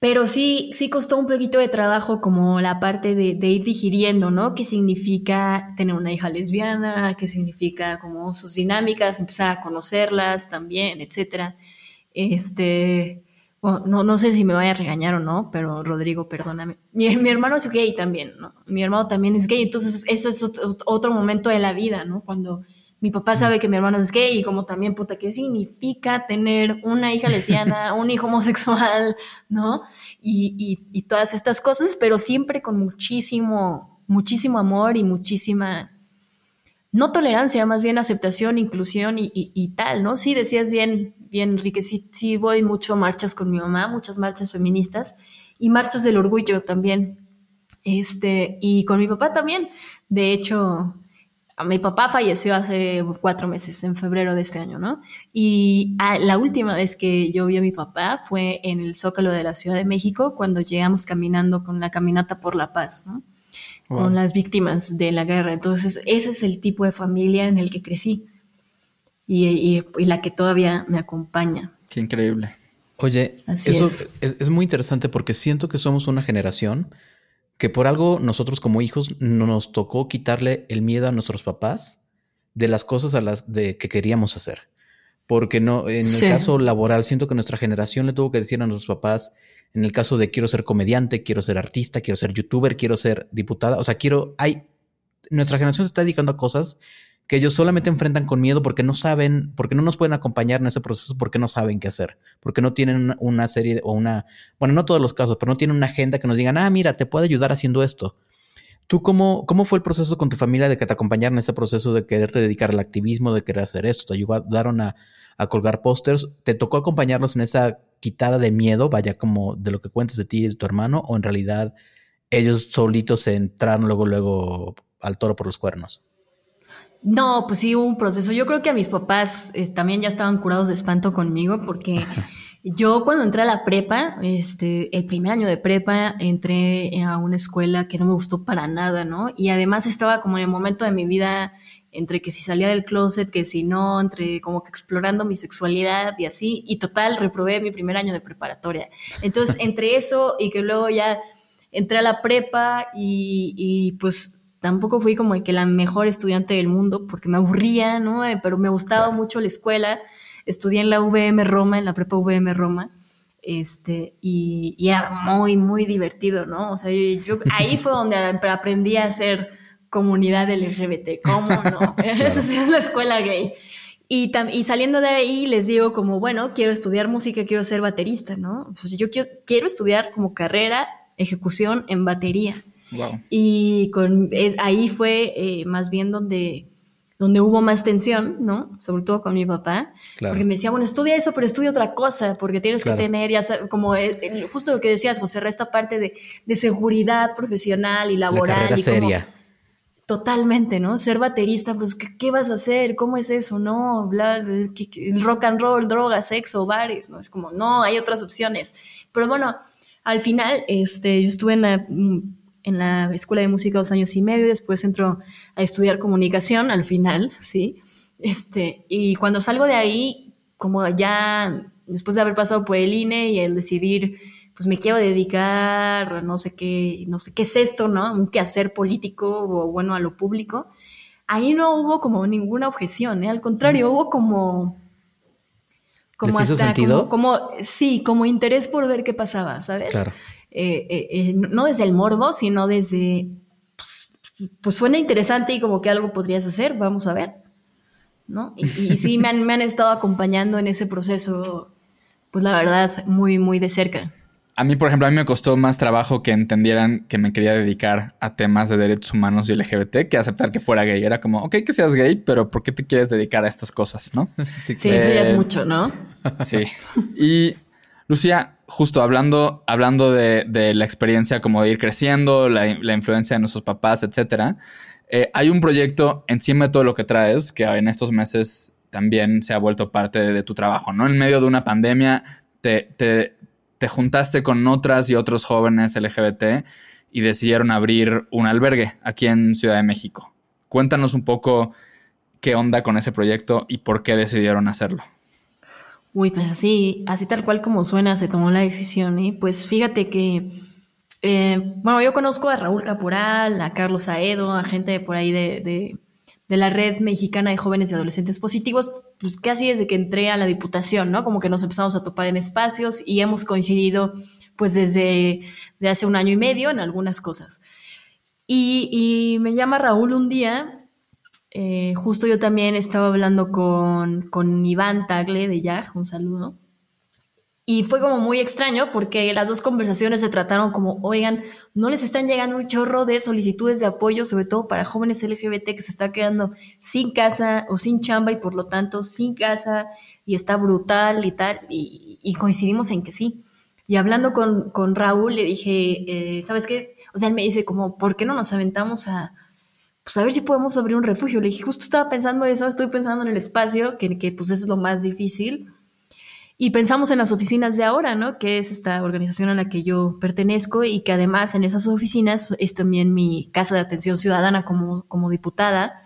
Pero sí, sí costó un poquito de trabajo como la parte de, de, ir digiriendo, ¿no? ¿Qué significa tener una hija lesbiana? ¿Qué significa como sus dinámicas? Empezar a conocerlas también, etcétera. Este, no, no sé si me vaya a regañar o no, pero Rodrigo, perdóname. Mi, mi, hermano es gay también, ¿no? Mi hermano también es gay, entonces ese es otro momento de la vida, ¿no? Cuando mi papá sabe que mi hermano es gay y como también, puta, ¿qué significa tener una hija lesbiana, <laughs> un hijo homosexual, ¿no? Y, y, y, todas estas cosas, pero siempre con muchísimo, muchísimo amor y muchísima, no tolerancia, más bien aceptación, inclusión y, tal, ¿no? Sí, decías bien, bien, Enrique, sí, voy mucho marchas con mi mamá, muchas marchas feministas y marchas del orgullo también. Este, y con mi papá también. De hecho, mi papá falleció hace cuatro meses, en febrero de este año, ¿no? Y la última vez que yo vi a mi papá fue en el Zócalo de la Ciudad de México, cuando llegamos caminando con la caminata por la paz, ¿no? Con las víctimas de la guerra. Entonces, ese es el tipo de familia en el que crecí y, la que todavía me acompaña. Qué increíble. Oye, eso es muy interesante porque siento que somos una generación que por algo nosotros como hijos nos tocó quitarle el miedo a nuestros papás de las cosas a las de que queríamos hacer. Porque no, en el caso laboral, siento que nuestra generación le tuvo que decir a nuestros papás, en el caso de quiero ser comediante, quiero ser artista, quiero ser youtuber, quiero ser diputada, o sea, quiero, hay, nuestra generación se está dedicando a cosas que ellos solamente enfrentan con miedo porque no saben, porque no nos pueden acompañar en ese proceso, porque no saben qué hacer, porque no tienen una serie o una, bueno, no todos los casos, pero no tienen una agenda que nos digan, ah, mira, te puedo ayudar haciendo esto. ¿Tú cómo, cómo fue el proceso con tu familia de que te acompañaron en ese proceso de quererte dedicar al activismo, de querer hacer esto? ¿Te ayudaron a, a colgar pósters? ¿Te tocó acompañarlos en esa quitada de miedo, vaya como de lo que cuentas de ti y de tu hermano, o en realidad ellos solitos se entraron luego, luego al toro por los cuernos? No, pues sí hubo un proceso. Yo creo que a mis papás eh, también ya estaban curados de espanto conmigo porque <laughs> yo cuando entré a la prepa, este, el primer año de prepa, entré a una escuela que no me gustó para nada, ¿no? Y además estaba como en el momento de mi vida entre que si salía del closet, que si no, entre como que explorando mi sexualidad y así, y total, reprobé mi primer año de preparatoria. Entonces, <laughs> entre eso y que luego ya entré a la prepa y, y pues tampoco fui como que la mejor estudiante del mundo porque me aburría, ¿no? Eh, pero me gustaba mucho la escuela. Estudié en la VM Roma, en la prepa VM Roma. Este, y, era muy, muy divertido, ¿no? O sea, yo, ahí fue donde aprendí a hacer comunidad LGBT. ¿Cómo no? <laughs> <laughs> Esa es la escuela gay. Y, y, saliendo de ahí les digo como, bueno, quiero estudiar música, quiero ser baterista, ¿no? Pues yo quiero, quiero estudiar como carrera ejecución en batería. Y con, es, ahí fue eh, más bien donde, donde hubo más tensión, ¿no? Sobre todo con mi papá. Porque me decía, bueno, estudia eso, pero estudia otra cosa, porque tienes que tener, ya como eh, justo lo que decías, José, esta parte de, de seguridad profesional y laboral. La y seria. Totalmente, ¿no? Ser baterista, pues, ¿qué, vas a hacer? ¿Cómo es eso? No, bla, rock and roll, drogas, sexo, bares, ¿no? Es como, no, hay otras opciones. Pero bueno, al final, este, yo estuve en la la escuela de música dos años y medio, después entro a estudiar comunicación al final, <laughs> ¿sí? Este, y cuando salgo de ahí, como ya después de haber pasado por el INE y el decidir, pues me quiero dedicar, no sé qué, no sé qué es esto, ¿no? Un quehacer político o bueno, a lo público. Ahí no hubo como ninguna objeción, ¿eh? Al contrario, hubo como... Como ¿Les hizo sentido? Como, como, sí, como interés por ver qué pasaba, ¿sabes? Claro. Eh, eh, no desde el morbo, sino desde, pues, pues, suena interesante y como que algo podrías hacer, vamos a ver, ¿no? Y, sí, me han, me han estado acompañando en ese proceso, pues la verdad, muy, muy de cerca. A mí, por ejemplo, a mí me costó más trabajo que entendieran que me quería dedicar a temas de derechos humanos y LGBT que aceptar que fuera gay. Era como, ok, que seas gay, pero ¿por qué te quieres dedicar a estas cosas, no? <laughs> Sí, eso ya es mucho, ¿no? Sí. Y Lucía, justo hablando, hablando de, la experiencia como de ir creciendo, la, influencia de nuestros papás, etcétera, eh, hay un proyecto encima de todo lo que traes que en estos meses también se ha vuelto parte de, tu trabajo, ¿no? En medio de una pandemia te, te, juntaste con otras y otros jóvenes LGBT y decidieron abrir un albergue aquí en Ciudad de México. Cuéntanos un poco qué onda con ese proyecto y por qué decidieron hacerlo. Uy, pues así, así tal cual como suena, se tomó la decisión. Y pues fíjate que, eh, bueno, yo conozco a Raúl Caporal, a Carlos Aedo, a gente por ahí de la Red Mexicana de Jóvenes y Adolescentes Positivos, pues casi desde que entré a la Diputación, ¿no? Como que nos empezamos a topar en espacios y hemos coincidido pues desde de hace un año y medio en algunas cosas. Y, y me llama Raúl un día, eh, justo yo también estaba hablando con, con Iván Tagle de YAG, un saludo, y fue como muy extraño porque las dos conversaciones se trataron como, oigan, no les están llegando un chorro de solicitudes de apoyo, sobre todo para jóvenes LGBT que se está quedando sin casa o sin chamba y por lo tanto sin casa y está brutal y tal. Y, coincidimos en que sí. Y hablando con, con Raúl, le dije, eh, ¿sabes qué? O sea, él me dice como, ¿por qué no nos aventamos a, pues a ver si podemos abrir un refugio? Le dije, justo estaba pensando eso, estoy pensando en el espacio, que, que pues eso es lo más difícil y pensamos en las oficinas de ahora, ¿no? Que es esta organización a la que yo pertenezco y que además en esas oficinas es también mi casa de atención ciudadana como, como diputada.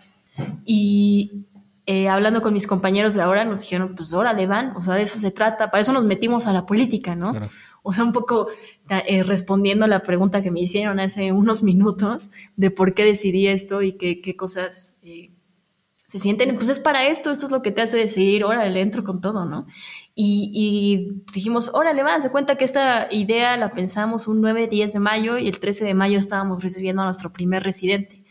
Y eh, hablando con mis compañeros de ahora, nos dijeron, pues órale, van, o sea, de eso se trata, para eso nos metimos a la política, ¿no? O sea, un poco eh, respondiendo a la pregunta que me hicieron hace unos minutos de por qué decidí esto y qué, qué cosas eh, se sienten, pues es para esto, esto es lo que te hace decidir, órale, entro con todo, ¿no? Y, dijimos, órale, va, se cuenta que esta idea la pensamos un 9, 10 de mayo y el 13 de mayo estábamos recibiendo a nuestro primer residente.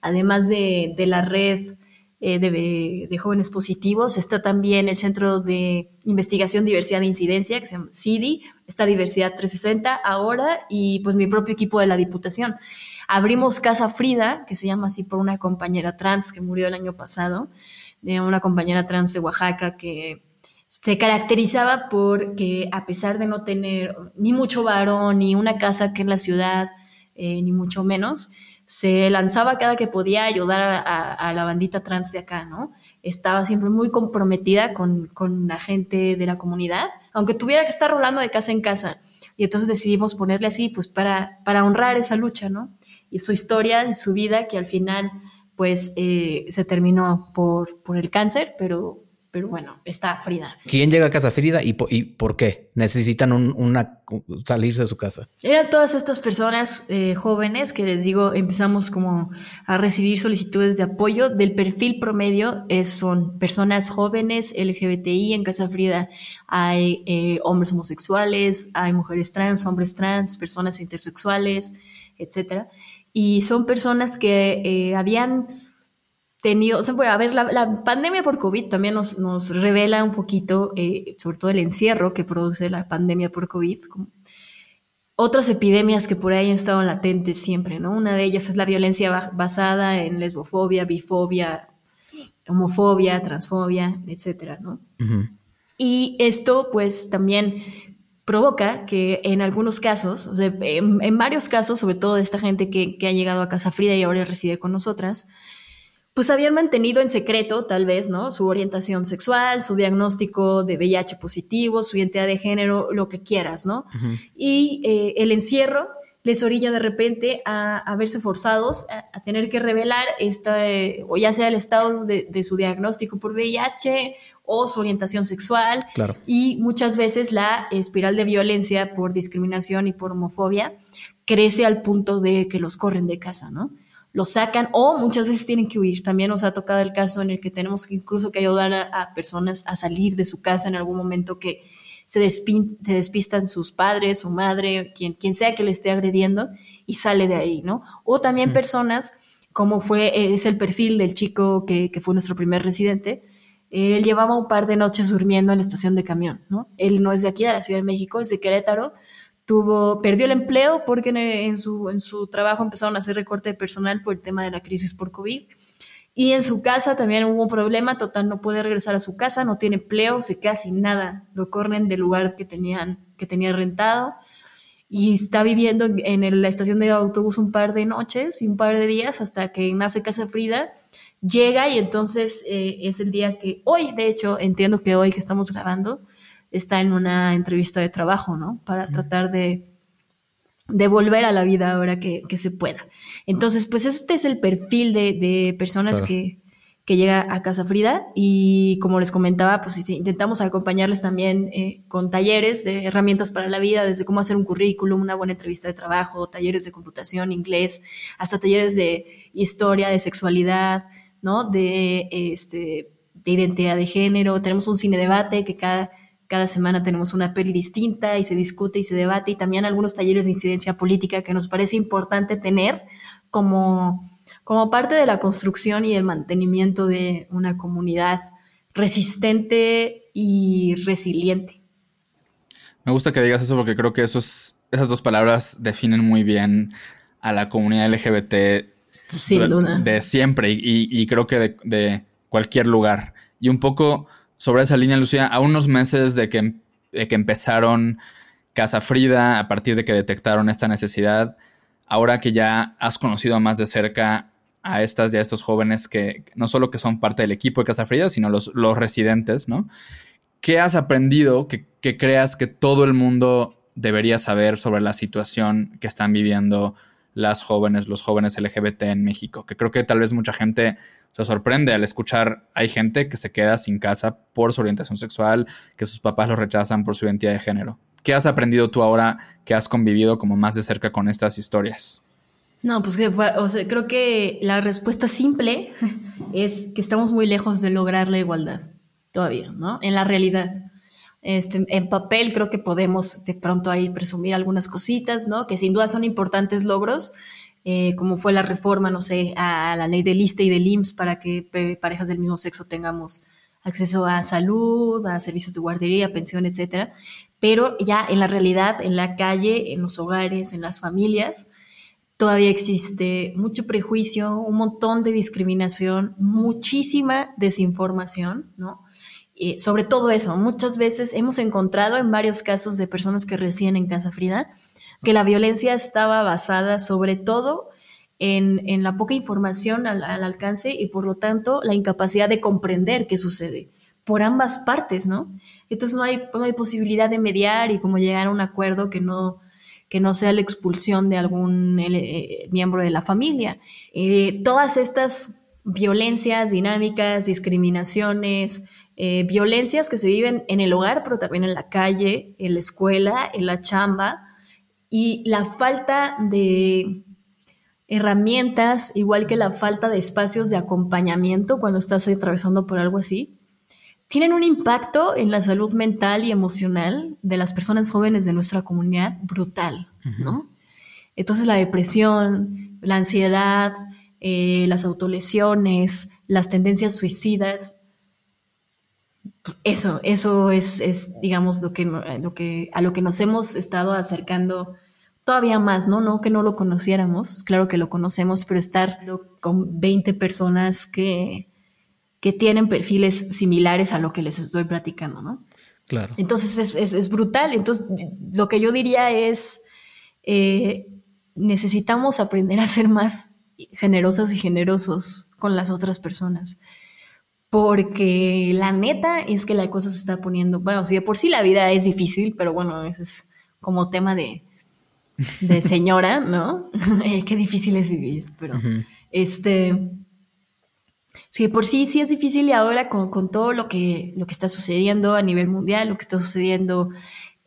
Además de, de la red eh, de, de, jóvenes positivos, está también el Centro de Investigación, Diversidad e Incidencia, que se llama CIDI, está Diversidad 360 ahora y pues mi propio equipo de la Diputación. Abrimos Casa Frida, que se llama así por una compañera trans que murió el año pasado, de una compañera trans de Oaxaca que se caracterizaba porque a pesar de no tener ni mucho varón, ni una casa que en la ciudad, eh, ni mucho menos, se lanzaba cada que podía ayudar a, la bandita trans de acá, ¿no? Estaba siempre muy comprometida con, con, la gente de la comunidad, aunque tuviera que estar rolando de casa en casa. Y entonces decidimos ponerle así, pues para, para honrar esa lucha, ¿no? Y su historia y su vida, que al final, pues, eh, se terminó por, por el cáncer, pero pero bueno, está Frida. ¿Quién llega a casa Frida y, por qué? ¿Necesitan una, salirse de su casa? Eran todas estas personas eh, jóvenes que les digo, empezamos como a recibir solicitudes de apoyo. Del perfil promedio es, son personas jóvenes LGBTI en casa Frida. Hay eh, hombres homosexuales, hay mujeres trans, hombres trans, personas intersexuales, etcétera. Y son personas que eh, habían tenido, o sea, a ver, la, pandemia por COVID también nos, nos revela un poquito, eh, sobre todo el encierro que produce la pandemia por COVID, otras epidemias que por ahí han estado latentes siempre, ¿no? Una de ellas es la violencia basada en lesbofobia, bifobia, homofobia, transfobia, etcétera, ¿no? Y esto, pues, también provoca que en algunos casos, o sea, en, varios casos, sobre todo de esta gente que, que ha llegado a Casa Frida y ahora reside con nosotras, pues habían mantenido en secreto, tal vez, ¿no? Su orientación sexual, su diagnóstico de VIH positivo, su identidad de género, lo que quieras, ¿no? Y eh, el encierro les orilla de repente a, verse forzados a, tener que revelar esta, eh, o ya sea el estado de, de, su diagnóstico por VIH o su orientación sexual. Claro. Y muchas veces la espiral de violencia por discriminación y por homofobia crece al punto de que los corren de casa, ¿no? lo sacan o muchas veces tienen que huir. También nos ha tocado el caso en el que tenemos que incluso que ayudar a, personas a salir de su casa en algún momento que se, despistan sus padres, su madre, quien, quien sea que le esté agrediendo y sale de ahí, ¿no? O también personas, como fue, es el perfil del chico que, que fue nuestro primer residente, él llevaba un par de noches durmiendo en la estación de camión, ¿no? Él no es de aquí, de la Ciudad de México, es de Querétaro, tuvo, perdió el empleo porque en, su, en su trabajo empezaron a hacer recorte de personal por el tema de la crisis por COVID. Y en su casa también hubo un problema, total, no puede regresar a su casa, no tiene empleo, se queda sin nada, lo corren del lugar que, tenían, que tenía rentado. Y está viviendo en la estación de autobús un par de noches y un par de días hasta que nace Casa Frida, llega y entonces eh, es el día que hoy, de hecho, entiendo que hoy que estamos grabando, está en una entrevista de trabajo, ¿no? Para tratar de, de volver a la vida ahora que, que, se pueda. Entonces, pues este es el perfil de, de personas que, que llega a Casa Frida y como les comentaba, pues intentamos acompañarles también eh, con talleres de herramientas para la vida, desde cómo hacer un currículum, una buena entrevista de trabajo, talleres de computación, inglés, hasta talleres de historia, de sexualidad, ¿no? De, este, de identidad de género, tenemos un cine debate que cada, cada semana tenemos una peli distinta y se discute y se debate y también algunos talleres de incidencia política que nos parece importante tener como, como parte de la construcción y el mantenimiento de una comunidad resistente y resiliente. Me gusta que digas eso porque creo que esos, esas dos palabras definen muy bien a la comunidad LGBT Sin de, duda. de siempre y, y creo que de, de, cualquier lugar. Y un poco sobre esa línea, Lucía, a unos meses de que, de que empezaron Casa Frida, a partir de que detectaron esta necesidad, ahora que ya has conocido más de cerca a estas y a estos jóvenes que no solo que son parte del equipo de Casa Frida, sino los, los residentes, ¿no? ¿Qué has aprendido que, que, creas que todo el mundo debería saber sobre la situación que están viviendo las jóvenes, los jóvenes LGBT en México? Que creo que tal vez mucha gente se sorprende al escuchar, hay gente que se queda sin casa por su orientación sexual, que sus papás lo rechazan por su identidad de género. ¿Qué has aprendido tú ahora que has convivido como más de cerca con estas historias? No, pues que, o sea, creo que la respuesta simple <laughs> es que estamos muy lejos de lograr la igualdad todavía, ¿no? En la realidad. Este, en papel creo que podemos de pronto ahí presumir algunas cositas, ¿no? Que sin duda son importantes logros, eh, como fue la reforma, no sé, a la ley del ISTE y del IMSS para que parejas del mismo sexo tengamos acceso a salud, a servicios de guardería, pensión, etcétera. Pero ya en la realidad, en la calle, en los hogares, en las familias, todavía existe mucho prejuicio, un montón de discriminación, muchísima desinformación, ¿no? Eh, sobre todo eso, muchas veces hemos encontrado en varios casos de personas que residen en Casa Frida que la violencia estaba basada sobre todo en, en la poca información al, al, alcance y por lo tanto la incapacidad de comprender qué sucede por ambas partes, ¿no? Entonces no hay, no hay posibilidad de mediar y como llegar a un acuerdo que no, que no sea la expulsión de algún eh, miembro de la familia. Eh, todas estas violencias dinámicas, discriminaciones, eh, violencias que se viven en el hogar, pero también en la calle, en la escuela, en la chamba, y la falta de herramientas, igual que la falta de espacios de acompañamiento cuando estás atravesando por algo así, tienen un impacto en la salud mental y emocional de las personas jóvenes de nuestra comunidad brutal, uh -huh. ¿no? Entonces la depresión, la ansiedad, eh, las autolesiones, las tendencias suicidas, eso, eso es, es digamos, lo que, lo que, a lo que nos hemos estado acercando todavía más, ¿no? No que no lo conociéramos, claro que lo conocemos, pero estar con 20 personas que, que tienen perfiles similares a lo que les estoy platicando, ¿no? Claro. Entonces es, es, es brutal. Entonces, lo que yo diría es, eh, necesitamos aprender a ser más generosas y generosos con las otras personas. Porque la neta es que la cosa se está poniendo, bueno, si de por sí la vida es difícil, pero bueno, ese es como tema de, de señora, ¿no? <laughs> Qué difícil es vivir, pero uh -huh. este Sí, por sí sí es difícil y ahora con, con, todo lo que, lo que está sucediendo a nivel mundial, lo que está sucediendo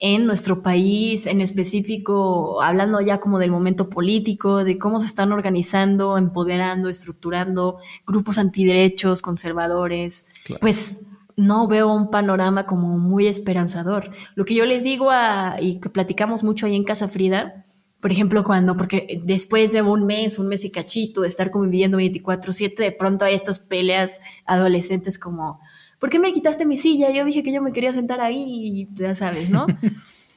en nuestro país, en específico, hablando ya como del momento político, de cómo se están organizando, empoderando, estructurando grupos antiderechos, conservadores, claro. pues no veo un panorama como muy esperanzador. Lo que yo les digo a, y que platicamos mucho ahí en Casa Frida, por ejemplo, cuando, porque después de un mes, un mes y cachito de estar conviviendo 24-7, de pronto hay estas peleas adolescentes como, ¿por qué me quitaste mi silla? Yo dije que yo me quería sentar ahí y ya sabes, ¿no? <laughs>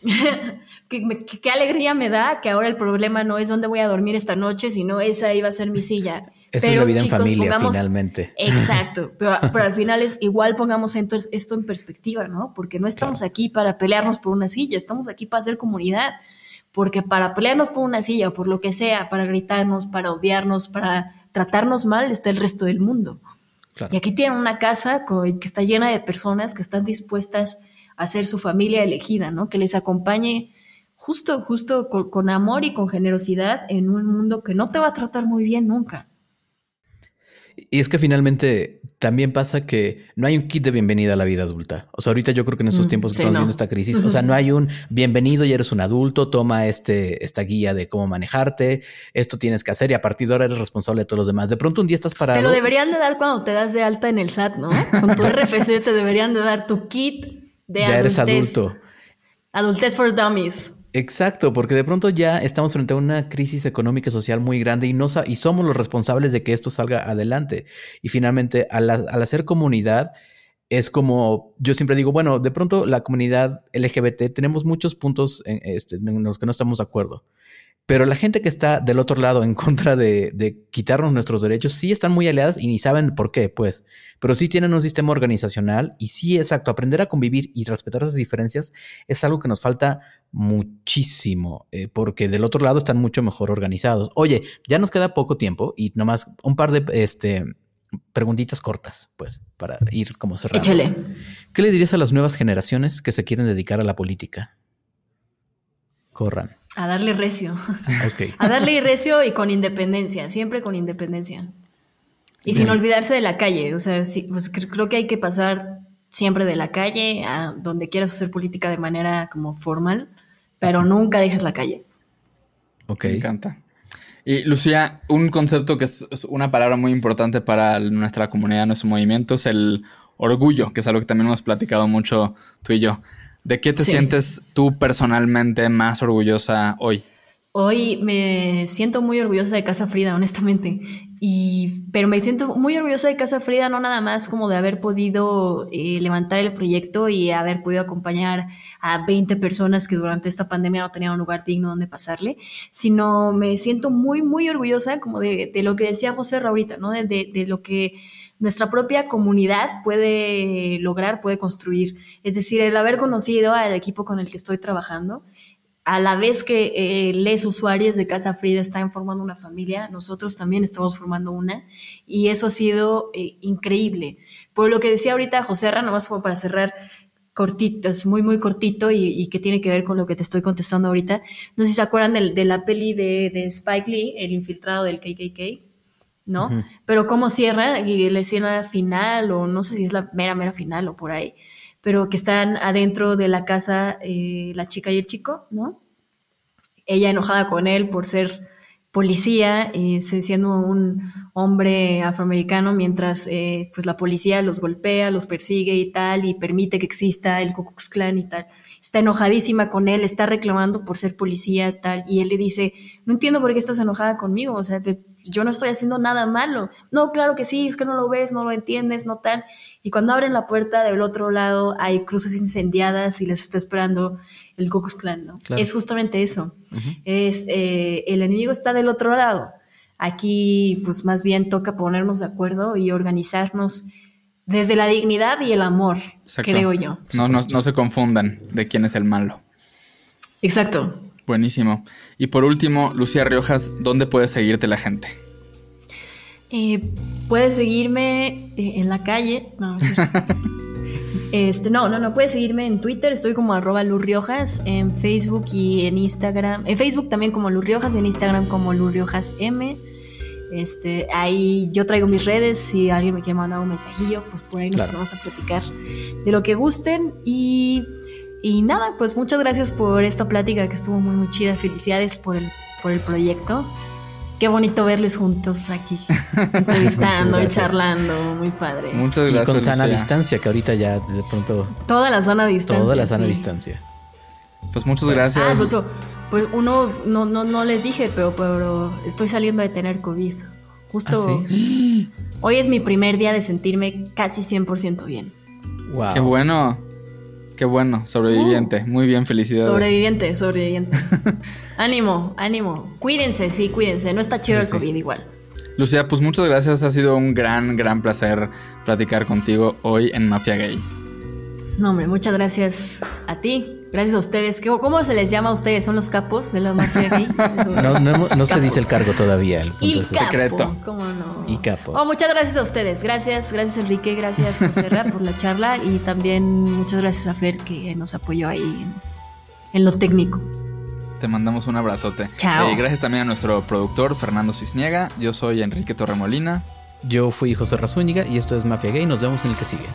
<laughs> ¿Qué, qué, alegría me da que ahora el problema no es dónde voy a dormir esta noche, sino esa iba a ser mi silla. Esa pero, es la vida chicos, en familia, pongamos, finalmente. Exacto, <laughs> pero, pero, al final es igual pongamos esto, esto en perspectiva, ¿no? Porque no estamos claro. aquí para pelearnos por una silla, estamos aquí para hacer comunidad porque para pelearnos por una silla o por lo que sea, para gritarnos, para odiarnos, para tratarnos mal, está el resto del mundo. Y aquí tienen una casa que está llena de personas que están dispuestas a ser su familia elegida, ¿no? Que les acompañe justo, justo con, con amor y con generosidad en un mundo que no te va a tratar muy bien nunca. Y es que finalmente también pasa que no hay un kit de bienvenida a la vida adulta. O sea, ahorita yo creo que en estos Mm, tiempos que sí, estamos no. viendo esta crisis, o sea, no hay un bienvenido, ya eres un adulto, toma este, esta guía de cómo manejarte, esto tienes que hacer y a partir de ahora eres responsable de todos los demás. De pronto un día estás parado. Te lo deberían de dar cuando te das de alta en el SAT, ¿no? Con tu <laughs> RFC te deberían de dar tu kit de ya eres adultez. adulto. Adultez for Dummies. Exacto, porque de pronto ya estamos frente a una crisis económica y social muy grande y, no, y somos los responsables de que esto salga adelante. Y finalmente, al, ha- al hacer comunidad, es como, yo siempre digo, bueno, de pronto la comunidad LGBT tenemos muchos puntos este, en los que no estamos de acuerdo. Pero la gente que está del otro lado en contra de, de quitarnos nuestros derechos, sí están muy aliadas y ni saben por qué, pues. Pero sí tienen un sistema organizacional y sí, exacto, aprender a convivir y respetar esas diferencias es algo que nos falta muchísimo, eh, porque del otro lado están mucho mejor organizados. Oye, ya nos queda poco tiempo y nomás un par de este, preguntitas cortas, pues, para ir como cerrando. Échale. ¿Qué le dirías a las nuevas generaciones que se quieren dedicar a la política? Corran. A darle recio. <laughs> A darle recio y con independencia, siempre con independencia. Y sin olvidarse de la calle. O sea, sí, pues cre- creo que hay que pasar siempre de la calle a donde quieras hacer política de manera como formal, pero nunca dejes la calle. Ok. Me encanta. Y Lucía, un concepto que es es una palabra muy importante para nuestra comunidad, nuestro movimiento, es el orgullo, que es algo que también hemos platicado mucho tú y yo. ¿De qué te Sí. sientes tú personalmente más orgullosa hoy? Hoy me siento muy orgullosa de Casa Frida, honestamente. Y, pero me siento muy orgullosa de Casa Frida, no nada más como de haber podido eh, levantar el proyecto y haber podido acompañar a 20 personas que durante esta pandemia no tenían un lugar digno donde pasarle, sino me siento muy, muy orgullosa como de, de lo que decía José ahorita, ¿no? De, de- de lo que nuestra propia comunidad puede lograr, puede construir. Es decir, el haber conocido al equipo con el que estoy trabajando a la vez que eh, les usuarios de Casa Frida están formando una familia, nosotros también estamos formando una y eso ha sido eh, increíble. Por lo que decía ahorita José Ra, nomás como para cerrar cortito, es muy, muy cortito y, y que tiene que ver con lo que te estoy contestando ahorita. No sé si se acuerdan de, la peli de, de Spike Lee, El infiltrado del KKK, ¿no? Pero cómo cierra, y la escena final, o no sé si es la mera, mera final o por ahí, pero que están adentro de la casa eh, la chica y el chico, ¿no? Ella enojada con él por ser policía, eh, siendo un hombre afroamericano, mientras eh, pues la policía los golpea, los persigue y tal, y permite que exista el Ku Klux Klan y tal. Está enojadísima con él, está reclamando por ser policía tal, y él le dice, no entiendo por qué estás enojada conmigo, o sea, yo no estoy haciendo nada malo. No, claro que sí, es que no lo ves, no lo entiendes, no tal. Y cuando abren la puerta del otro lado hay cruces incendiadas y les está esperando el Ku Klan, ¿no? Claro. Es justamente eso. Es eh, el enemigo está del otro lado. Aquí, pues más bien toca ponernos de acuerdo y organizarnos desde la dignidad y el amor, Exacto. creo yo. No, no, no se confundan de quién es el malo. Exacto. Buenísimo. Y por último, Lucía Riojas, ¿dónde puede seguirte la gente? Eh, puedes seguirme eh, en la calle. No. <laughs> Este, no, no, no, puedes seguirme en Twitter, estoy como arroba Lurriojas, en Facebook y en Instagram. En Facebook también como Lurriojas y en Instagram como Lurriojas M. Este, ahí yo traigo mis redes, si alguien me quiere mandar un mensajillo, pues por ahí nos Claro. vamos a platicar de lo que gusten. Y, y nada, pues muchas gracias por esta plática que estuvo muy, muy chida. Felicidades por el, por el proyecto. Qué bonito verles juntos aquí, <laughs> entrevistando y charlando, muy padre. Muchas Y gracias. con sana Lucía. distancia, que ahorita ya de pronto Toda la sana distancia. toda la sana sí. distancia. Pues muchas gracias. Ah, eso, eso. Pues uno, no, no, no les dije, pero, pero estoy saliendo de tener COVID. Justo ¿Ah, sí? hoy es mi primer día de sentirme casi 100% bien. Wow. Qué bueno. Qué bueno. Sobreviviente. Muy bien, felicidades. Sobreviviente, sobreviviente. <laughs> ánimo, ánimo. Cuídense, sí, cuídense. No está chido Sí, el sí. COVID igual. Lucía, pues muchas gracias. Ha sido un gran, gran placer platicar contigo hoy en Mafia Gay. No, hombre, muchas gracias a ti. Gracias a ustedes. ¿Qué- ¿Cómo se les llama a ustedes? ¿Son los capos de la mafia aquí? <laughs> No, no, no se dice el cargo todavía. El punto Y es ese. capo, secreto. ¿cómo no? Y capo. Oh, muchas gracias a ustedes. Gracias, gracias Enrique, gracias José Ra, por la charla y también muchas gracias a Fer que nos apoyó ahí en, en lo técnico. Te mandamos un abrazote. Chao. Eh, gracias también a nuestro productor Fernando Cisniega. Yo soy Enrique Torremolina. Yo fui José Razúñiga y esto es Mafia Gay. Nos vemos en el que sigue.